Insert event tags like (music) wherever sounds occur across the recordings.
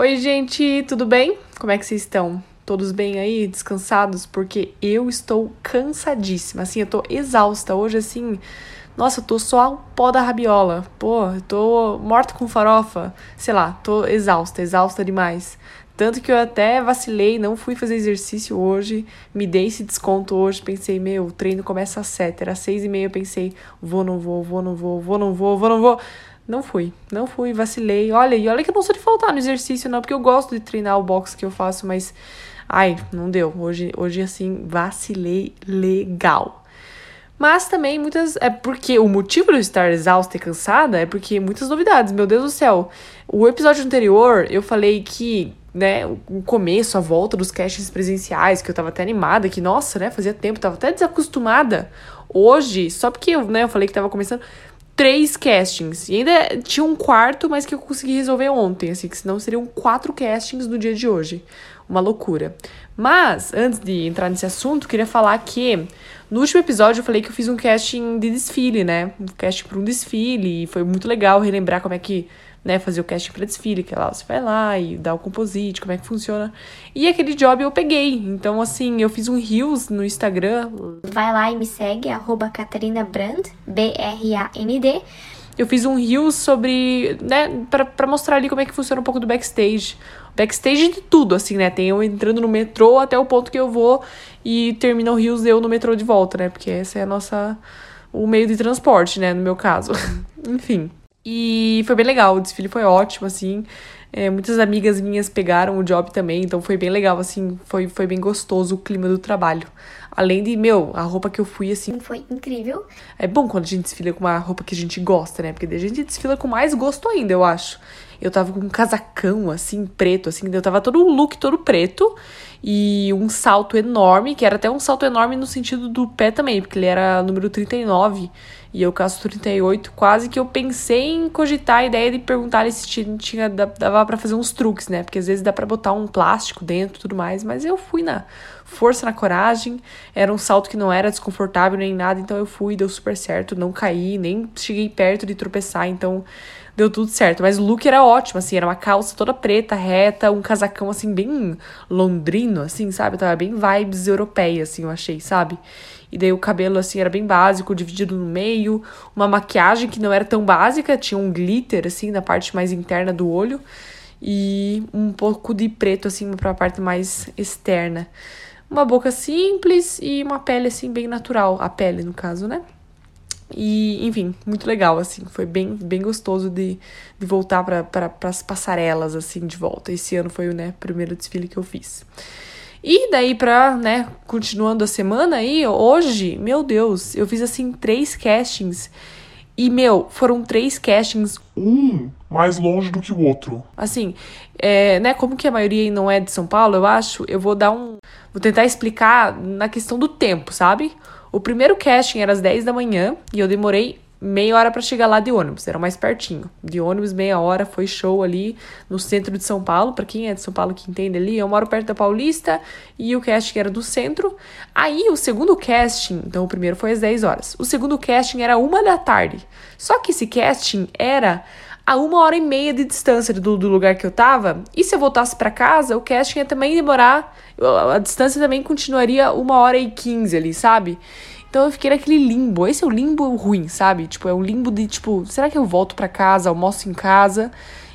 Oi, gente, tudo bem? Como é que vocês estão? Todos bem aí, descansados? Porque eu estou cansadíssima, assim, eu tô exausta. Hoje, assim, nossa, eu tô só o pó da rabiola. Pô, eu tô morta com farofa. Sei lá, tô exausta, exausta demais. Tanto que eu até vacilei, não fui fazer exercício hoje, me dei esse desconto hoje, pensei, meu, o treino começa às sete, era seis e meia, eu pensei, vou, não vou, vou, não vou, vou, não vou, vou, não vou. Não fui, não fui, vacilei. Olha, e olha que eu não sou de faltar no exercício, não, porque eu gosto de treinar o box que eu faço, mas. Ai, não deu. Hoje, hoje assim, vacilei legal. Mas também muitas. É porque o motivo de eu estar exausta e cansada é porque muitas novidades, meu Deus do céu. O episódio anterior eu falei que, né, o começo, a volta dos castings presenciais, que eu tava até animada, que, nossa, né, fazia tempo, tava até desacostumada. Hoje, só porque né, eu falei que tava começando três castings. E ainda tinha um quarto, mas que eu consegui resolver ontem, assim, que senão seriam quatro castings no dia de hoje. Uma loucura. Mas, antes de entrar nesse assunto, queria falar que no último episódio eu falei que eu fiz um casting de desfile, né? Um casting para um desfile, e foi muito legal relembrar como é que né, fazer o casting para desfile, que lá você vai lá e dá o composite, como é que funciona. E aquele job eu peguei. Então, assim, eu fiz um Reels no Instagram. Vai lá e me segue, arroba Catarina Brand, B-R-A-N-D. Eu fiz um Reels sobre, né, pra, pra mostrar ali como é que funciona um pouco do backstage. Backstage de tudo, assim, né? Tem eu entrando no metrô até o ponto que eu vou e termina o Rios eu no metrô de volta, né? Porque essa é a nossa. o meio de transporte, né? No meu caso. (laughs) Enfim. E foi bem legal, o desfile foi ótimo, assim. É, muitas amigas minhas pegaram o job também, então foi bem legal, assim, foi, foi bem gostoso o clima do trabalho. Além de, meu, a roupa que eu fui, assim. Foi incrível. É bom quando a gente desfila com uma roupa que a gente gosta, né? Porque a gente desfila com mais gosto ainda, eu acho. Eu tava com um casacão, assim, preto, assim, eu tava todo um look todo preto e um salto enorme, que era até um salto enorme no sentido do pé também, porque ele era número 39 e eu caso 38, quase que eu pensei em cogitar a ideia de perguntar se tinha, tinha dava para fazer uns truques, né? Porque às vezes dá para botar um plástico dentro e tudo mais, mas eu fui na força, na coragem. Era um salto que não era desconfortável nem nada, então eu fui, deu super certo, não caí, nem cheguei perto de tropeçar, então deu tudo certo. Mas o look era ótimo, assim, era uma calça toda preta, reta, um casacão, assim, bem londrino, assim, sabe? Tava bem vibes europeias, assim, eu achei, sabe? E daí o cabelo, assim, era bem básico, dividido no meio. Uma maquiagem que não era tão básica, tinha um glitter, assim, na parte mais interna do olho. E um pouco de preto, assim, pra parte mais externa. Uma boca simples e uma pele, assim, bem natural. A pele, no caso, né? E, enfim, muito legal, assim. Foi bem, bem gostoso de, de voltar para pra, as passarelas, assim, de volta. Esse ano foi o né, primeiro desfile que eu fiz. E daí pra, né, continuando a semana aí, hoje, meu Deus, eu fiz, assim, três castings. E, meu, foram três castings. Um mais longe do que o outro. Assim, é, né, como que a maioria não é de São Paulo, eu acho, eu vou dar um... Vou tentar explicar na questão do tempo, sabe? O primeiro casting era às 10 da manhã e eu demorei meia hora para chegar lá de ônibus, era mais pertinho. De ônibus, meia hora, foi show ali no centro de São Paulo. Para quem é de São Paulo que entende ali, eu moro perto da Paulista e o casting era do centro. Aí o segundo casting, então o primeiro foi às 10 horas. O segundo casting era uma da tarde. Só que esse casting era a uma hora e meia de distância do, do lugar que eu tava. E se eu voltasse para casa, o casting ia também demorar. A distância também continuaria uma hora e quinze ali, sabe? Então eu fiquei naquele limbo. Esse é o limbo ruim, sabe? Tipo, é um limbo de tipo, será que eu volto para casa, almoço em casa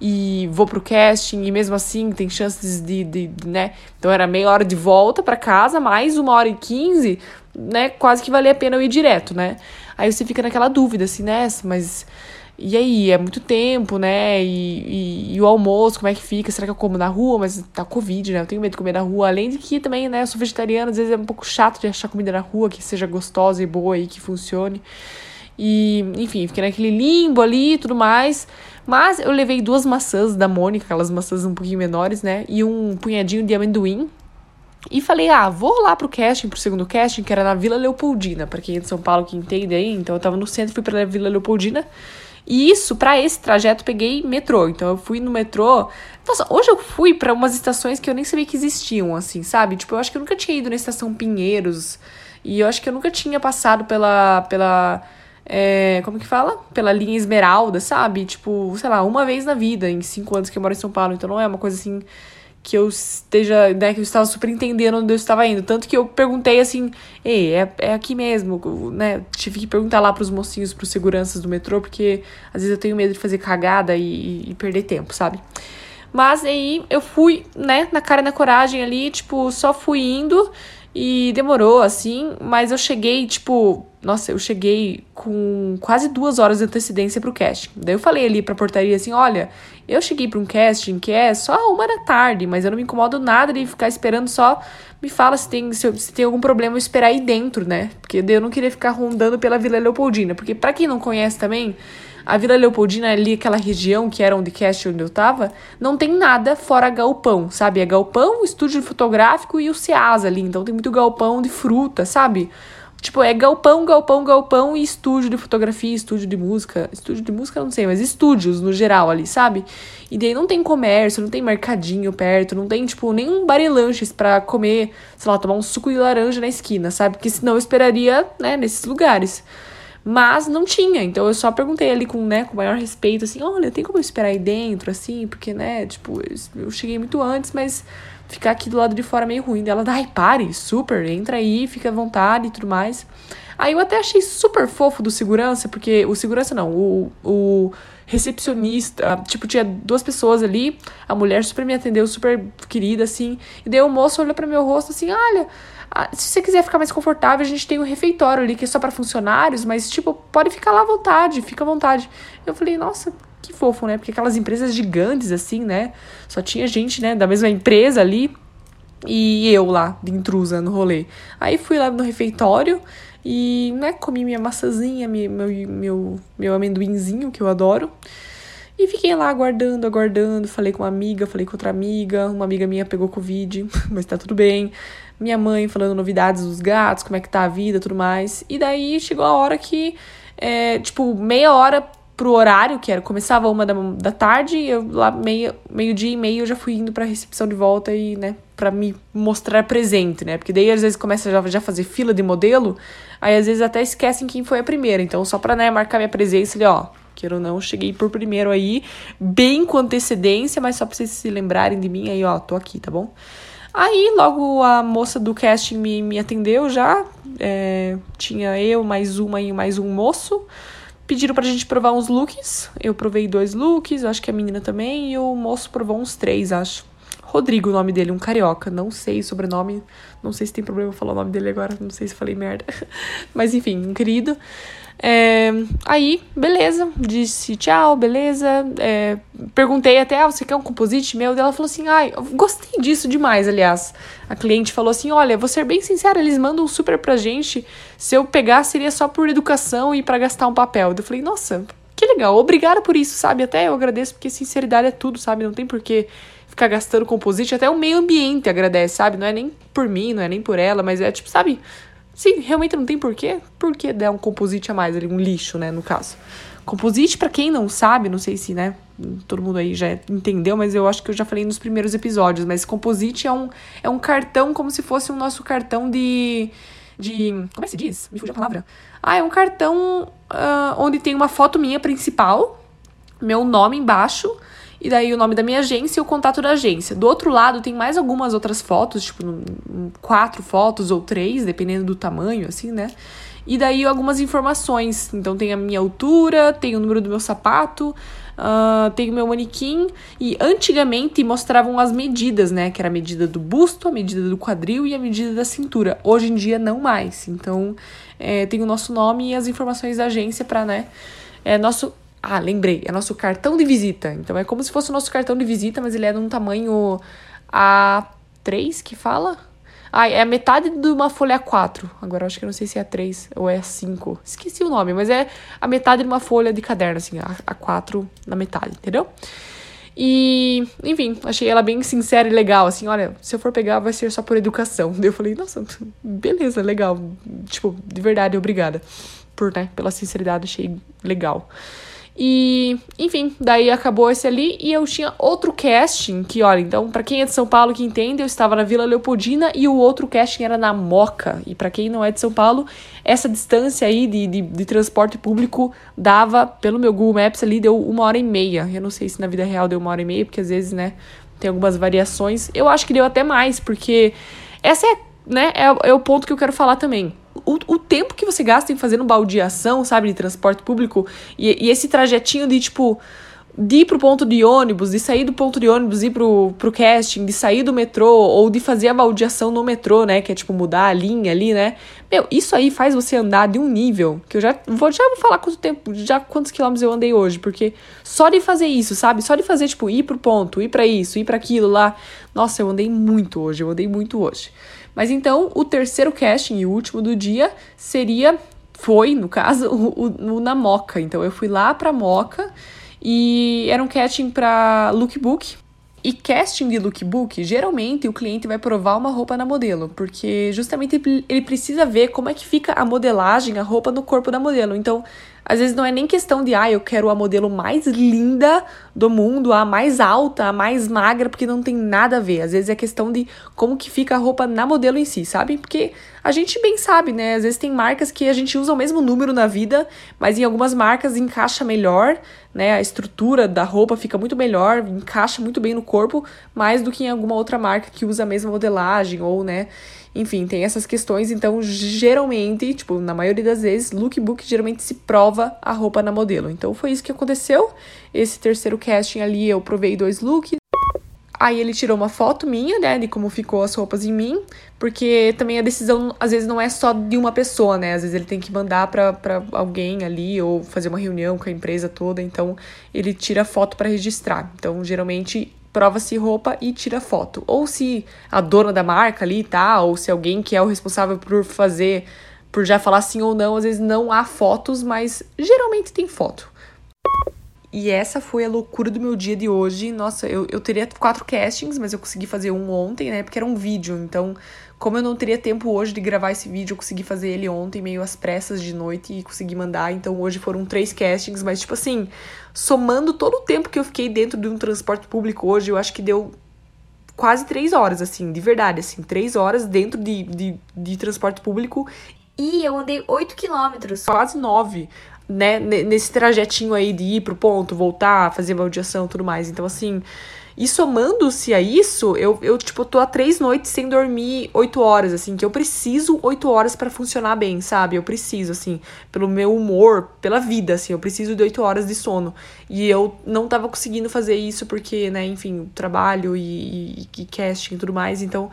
e vou pro casting e mesmo assim tem chances de, de, de né? Então era meia hora de volta para casa, mais uma hora e quinze, né? Quase que valia a pena eu ir direto, né? Aí você fica naquela dúvida, assim, né? Mas e aí, é muito tempo, né? E, e, e, o almoço, como é que fica? Será que eu como na rua? Mas tá Covid, né? Eu tenho medo de comer na rua. Além de que também, né, eu sou vegetariana, às vezes é um pouco chato de achar comida na rua que seja gostosa e boa e que funcione. E, enfim, fiquei naquele limbo ali e tudo mais. Mas eu levei duas maçãs da Mônica, aquelas maçãs um pouquinho menores, né? E um punhadinho de amendoim. E falei, ah, vou lá pro casting, pro segundo casting, que era na Vila Leopoldina. Pra quem é de São Paulo que entende aí. Então eu tava no centro, fui pra Vila Leopoldina. E isso, para esse trajeto, peguei metrô. Então eu fui no metrô. Nossa, hoje eu fui para umas estações que eu nem sabia que existiam, assim, sabe? Tipo, eu acho que eu nunca tinha ido na estação Pinheiros. E eu acho que eu nunca tinha passado pela. pela é, como que fala? Pela linha Esmeralda, sabe? Tipo, sei lá, uma vez na vida, em cinco anos que eu moro em São Paulo. Então não é uma coisa assim que eu esteja, né, que eu estava super entendendo onde eu estava indo. Tanto que eu perguntei assim, ei, é, é aqui mesmo, né? Tive que perguntar lá pros mocinhos, pros seguranças do metrô, porque às vezes eu tenho medo de fazer cagada e, e perder tempo, sabe? Mas aí eu fui, né, na cara e na coragem ali, tipo, só fui indo e demorou, assim, mas eu cheguei, tipo, nossa, eu cheguei com quase duas horas de antecedência pro casting. Daí eu falei ali pra portaria assim: olha, eu cheguei pra um casting que é só uma da tarde, mas eu não me incomodo nada de ficar esperando só. Me fala se tem, se, se tem algum problema eu esperar aí dentro, né? Porque eu não queria ficar rondando pela Vila Leopoldina. Porque, para quem não conhece também, a Vila Leopoldina ali, aquela região que era onde cast onde eu tava, não tem nada fora galpão, sabe? É galpão, estúdio fotográfico e o CEAS ali. Então tem muito galpão de fruta, sabe? Tipo, é galpão, galpão, galpão e estúdio de fotografia, estúdio de música. Estúdio de música não sei, mas estúdios no geral ali, sabe? E daí não tem comércio, não tem mercadinho perto, não tem, tipo, nenhum bar e lanches pra comer, sei lá, tomar um suco de laranja na esquina, sabe? Porque senão eu esperaria, né, nesses lugares. Mas não tinha, então eu só perguntei ali com, né, com maior respeito, assim, olha, tem como eu esperar aí dentro, assim, porque, né, tipo, eu cheguei muito antes, mas ficar aqui do lado de fora é meio ruim. Ela, ai, pare, super, entra aí, fica à vontade e tudo mais. Aí eu até achei super fofo do segurança, porque o segurança não, o, o recepcionista, tipo, tinha duas pessoas ali, a mulher super me atendeu, super querida, assim, e daí o moço olhou para meu rosto assim, olha, se você quiser ficar mais confortável, a gente tem um refeitório ali que é só para funcionários, mas, tipo, pode ficar lá à vontade, fica à vontade. Eu falei, nossa, que fofo, né? Porque aquelas empresas gigantes, assim, né? Só tinha gente, né, da mesma empresa ali e eu lá, de intrusa no rolê. Aí fui lá no refeitório e, né, comi minha maçãzinha, meu, meu, meu amendoinzinho, que eu adoro. E fiquei lá aguardando, aguardando. Falei com uma amiga, falei com outra amiga. Uma amiga minha pegou Covid, (laughs) mas tá tudo bem minha mãe falando novidades dos gatos, como é que tá a vida tudo mais. E daí chegou a hora que, é, tipo, meia hora pro horário, que era, começava uma da, da tarde, eu lá meio, meio dia e meio eu já fui indo pra recepção de volta e, né, pra me mostrar presente, né? Porque daí às vezes começa já, já fazer fila de modelo, aí às vezes até esquecem quem foi a primeira. Então, só pra, né, marcar minha presença, ele, ó, queira ou não, cheguei por primeiro aí, bem com antecedência, mas só pra vocês se lembrarem de mim aí, ó, tô aqui, tá bom? Aí logo a moça do casting me, me atendeu já. É, tinha eu, mais uma e mais um moço. Pediram pra gente provar uns looks. Eu provei dois looks, acho que a menina também, e o moço provou uns três, acho. Rodrigo, o nome dele, um carioca. Não sei o sobrenome. Não sei se tem problema falar o nome dele agora. Não sei se falei merda. (laughs) Mas enfim, um querido. É, aí, beleza, disse tchau, beleza. É, perguntei até, ah, você quer um composite meu? Ela falou assim, ai, gostei disso demais, aliás. A cliente falou assim, olha, vou ser bem sincera, eles mandam super pra gente. Se eu pegar, seria só por educação e para gastar um papel. Eu falei, nossa, que legal, obrigada por isso, sabe? Até eu agradeço, porque sinceridade é tudo, sabe? Não tem porquê ficar gastando composite, até o meio ambiente agradece, sabe? Não é nem por mim, não é nem por ela, mas é tipo, sabe? Sim, realmente não tem porquê. Por que der um composite a mais ali, um lixo, né, no caso. Composite, para quem não sabe, não sei se, né, todo mundo aí já entendeu, mas eu acho que eu já falei nos primeiros episódios, mas composite é um, é um cartão como se fosse o nosso cartão de. de. Como é que se diz? Me fugiu a palavra. Ah, é um cartão uh, onde tem uma foto minha principal, meu nome embaixo e daí o nome da minha agência e o contato da agência. Do outro lado tem mais algumas outras fotos, tipo quatro fotos ou três, dependendo do tamanho, assim, né? E daí algumas informações. Então tem a minha altura, tem o número do meu sapato, uh, tem o meu manequim. E antigamente mostravam as medidas, né? Que era a medida do busto, a medida do quadril e a medida da cintura. Hoje em dia não mais. Então é, tem o nosso nome e as informações da agência para, né? É nosso ah, lembrei, é nosso cartão de visita. Então é como se fosse o nosso cartão de visita, mas ele é de um tamanho A3 que fala? Ah, é a metade de uma folha A4. Agora acho que eu não sei se é A3 ou é A5. Esqueci o nome, mas é a metade de uma folha de caderno, assim, a A4 na metade, entendeu? E, enfim, achei ela bem sincera e legal, assim, olha, se eu for pegar vai ser só por educação. Daí (laughs) eu falei, nossa, beleza, legal. Tipo, de verdade, obrigada. Por, né, pela sinceridade, achei legal. E, enfim, daí acabou esse ali e eu tinha outro casting que, olha, então, para quem é de São Paulo que entende, eu estava na Vila Leopoldina e o outro casting era na Moca. E para quem não é de São Paulo, essa distância aí de, de, de, transporte público dava, pelo meu Google Maps ali, deu uma hora e meia. Eu não sei se na vida real deu uma hora e meia, porque às vezes, né, tem algumas variações. Eu acho que deu até mais, porque essa é, né, é, é o ponto que eu quero falar também o, o tempo que você gasta em fazendo baldeação, sabe, de transporte público, e, e esse trajetinho de, tipo, de ir pro ponto de ônibus, de sair do ponto de ônibus, ir pro, pro casting, de sair do metrô, ou de fazer a baldeação no metrô, né? Que é tipo mudar a linha ali, né? Meu, isso aí faz você andar de um nível que eu já vou, já vou falar quanto tempo, já quantos quilômetros eu andei hoje, porque só de fazer isso, sabe? Só de fazer, tipo, ir pro ponto, ir para isso, ir para aquilo lá. Nossa, eu andei muito hoje, eu andei muito hoje. Mas então, o terceiro casting e o último do dia seria, foi, no caso, (laughs) o, o, o na Moca. Então, eu fui lá pra Moca e era um casting pra lookbook. E casting de lookbook, geralmente o cliente vai provar uma roupa na modelo, porque justamente ele precisa ver como é que fica a modelagem, a roupa no corpo da modelo. Então, às vezes não é nem questão de, ah, eu quero a modelo mais linda do mundo, a mais alta, a mais magra, porque não tem nada a ver. Às vezes é questão de como que fica a roupa na modelo em si, sabe? Porque a gente bem sabe, né? Às vezes tem marcas que a gente usa o mesmo número na vida, mas em algumas marcas encaixa melhor, né? A estrutura da roupa fica muito melhor, encaixa muito bem no corpo, mais do que em alguma outra marca que usa a mesma modelagem ou, né? Enfim, tem essas questões, então geralmente, tipo, na maioria das vezes, lookbook geralmente se prova a roupa na modelo. Então foi isso que aconteceu. Esse terceiro casting ali eu provei dois looks. Aí ele tirou uma foto minha, né, de como ficou as roupas em mim, porque também a decisão às vezes não é só de uma pessoa, né? Às vezes ele tem que mandar para alguém ali ou fazer uma reunião com a empresa toda, então ele tira foto para registrar. Então, geralmente prova-se roupa e tira foto. Ou se a dona da marca ali tá, ou se alguém que é o responsável por fazer, por já falar sim ou não, às vezes não há fotos, mas geralmente tem foto. E essa foi a loucura do meu dia de hoje. Nossa, eu, eu teria quatro castings, mas eu consegui fazer um ontem, né? Porque era um vídeo. Então, como eu não teria tempo hoje de gravar esse vídeo, eu consegui fazer ele ontem, meio às pressas de noite, e consegui mandar. Então, hoje foram três castings, mas, tipo assim, somando todo o tempo que eu fiquei dentro de um transporte público hoje, eu acho que deu quase três horas, assim, de verdade, assim, três horas dentro de, de, de transporte público. E eu andei 8 quilômetros. Quase nove né, nesse trajetinho aí de ir pro ponto, voltar, fazer baldeação e tudo mais. Então, assim, e somando-se a isso, eu, eu, tipo, tô há três noites sem dormir oito horas, assim, que eu preciso oito horas para funcionar bem, sabe? Eu preciso, assim, pelo meu humor, pela vida, assim, eu preciso de oito horas de sono. E eu não tava conseguindo fazer isso porque, né, enfim, trabalho e, e, e casting e tudo mais, então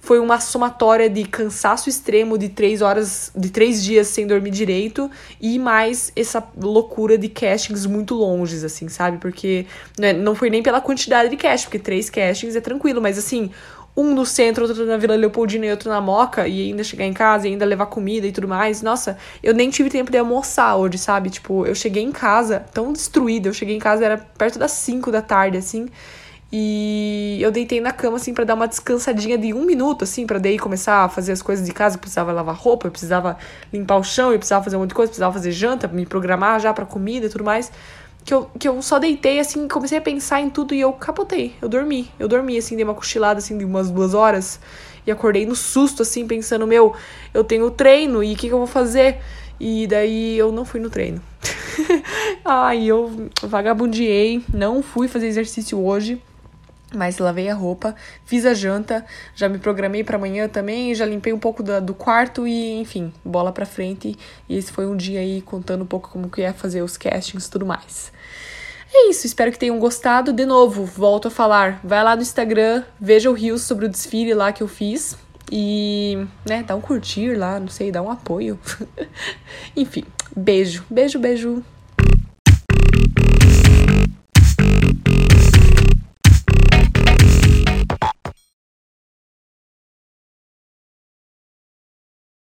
foi uma somatória de cansaço extremo de três horas, de três dias sem dormir direito e mais essa loucura de castings muito longes, assim, sabe? Porque né, não foi nem pela quantidade de castings, porque três castings é tranquilo, mas assim, um no centro, outro na Vila Leopoldina e outro na Moca, e ainda chegar em casa e ainda levar comida e tudo mais. Nossa, eu nem tive tempo de almoçar hoje, sabe? Tipo, eu cheguei em casa tão destruída, eu cheguei em casa, era perto das 5 da tarde, assim. E eu deitei na cama, assim, para dar uma descansadinha de um minuto, assim, pra daí começar a fazer as coisas de casa. Eu precisava lavar roupa, eu precisava limpar o chão, eu precisava fazer um monte de coisa, eu precisava fazer janta, me programar já pra comida e tudo mais. Que eu, que eu só deitei, assim, comecei a pensar em tudo e eu capotei. Eu dormi. Eu dormi, assim, dei uma cochilada, assim, de umas duas horas. E acordei no susto, assim, pensando, meu, eu tenho treino e o que, que eu vou fazer? E daí eu não fui no treino. (laughs) Ai, eu vagabundeei, não fui fazer exercício hoje. Mas lavei a roupa, fiz a janta, já me programei para amanhã também, já limpei um pouco do, do quarto e, enfim, bola pra frente. E esse foi um dia aí contando um pouco como que é fazer os castings e tudo mais. É isso, espero que tenham gostado. De novo, volto a falar, vai lá no Instagram, veja o Rios sobre o desfile lá que eu fiz. E, né, dá um curtir lá, não sei, dá um apoio. (laughs) Enfim, beijo, beijo, beijo.